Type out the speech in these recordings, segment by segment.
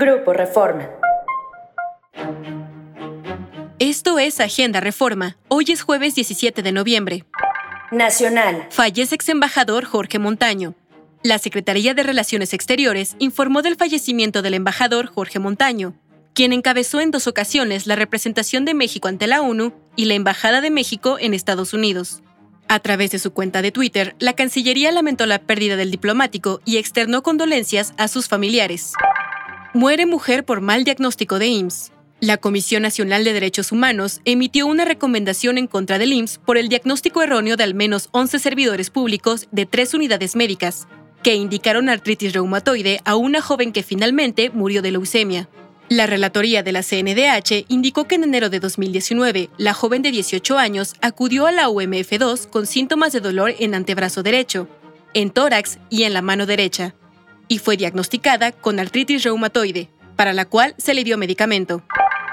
Grupo Reforma. Esto es Agenda Reforma. Hoy es jueves 17 de noviembre. Nacional. Fallece ex embajador Jorge Montaño. La Secretaría de Relaciones Exteriores informó del fallecimiento del embajador Jorge Montaño, quien encabezó en dos ocasiones la representación de México ante la ONU y la Embajada de México en Estados Unidos. A través de su cuenta de Twitter, la Cancillería lamentó la pérdida del diplomático y externó condolencias a sus familiares. Muere mujer por mal diagnóstico de IMSS. La Comisión Nacional de Derechos Humanos emitió una recomendación en contra del IMSS por el diagnóstico erróneo de al menos 11 servidores públicos de tres unidades médicas, que indicaron artritis reumatoide a una joven que finalmente murió de leucemia. La relatoría de la CNDH indicó que en enero de 2019, la joven de 18 años acudió a la UMF2 con síntomas de dolor en antebrazo derecho, en tórax y en la mano derecha, y fue diagnosticada con artritis reumatoide, para la cual se le dio medicamento.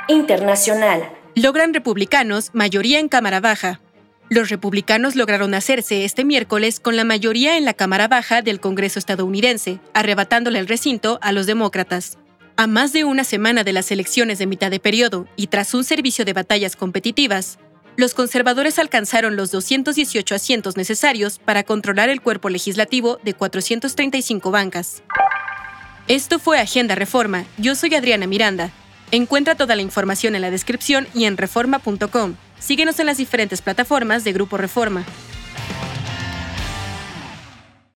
Internacional. Logran republicanos mayoría en Cámara Baja. Los republicanos lograron hacerse este miércoles con la mayoría en la Cámara Baja del Congreso estadounidense, arrebatándole el recinto a los demócratas. A más de una semana de las elecciones de mitad de periodo y tras un servicio de batallas competitivas, los conservadores alcanzaron los 218 asientos necesarios para controlar el cuerpo legislativo de 435 bancas. Esto fue Agenda Reforma. Yo soy Adriana Miranda. Encuentra toda la información en la descripción y en reforma.com. Síguenos en las diferentes plataformas de Grupo Reforma.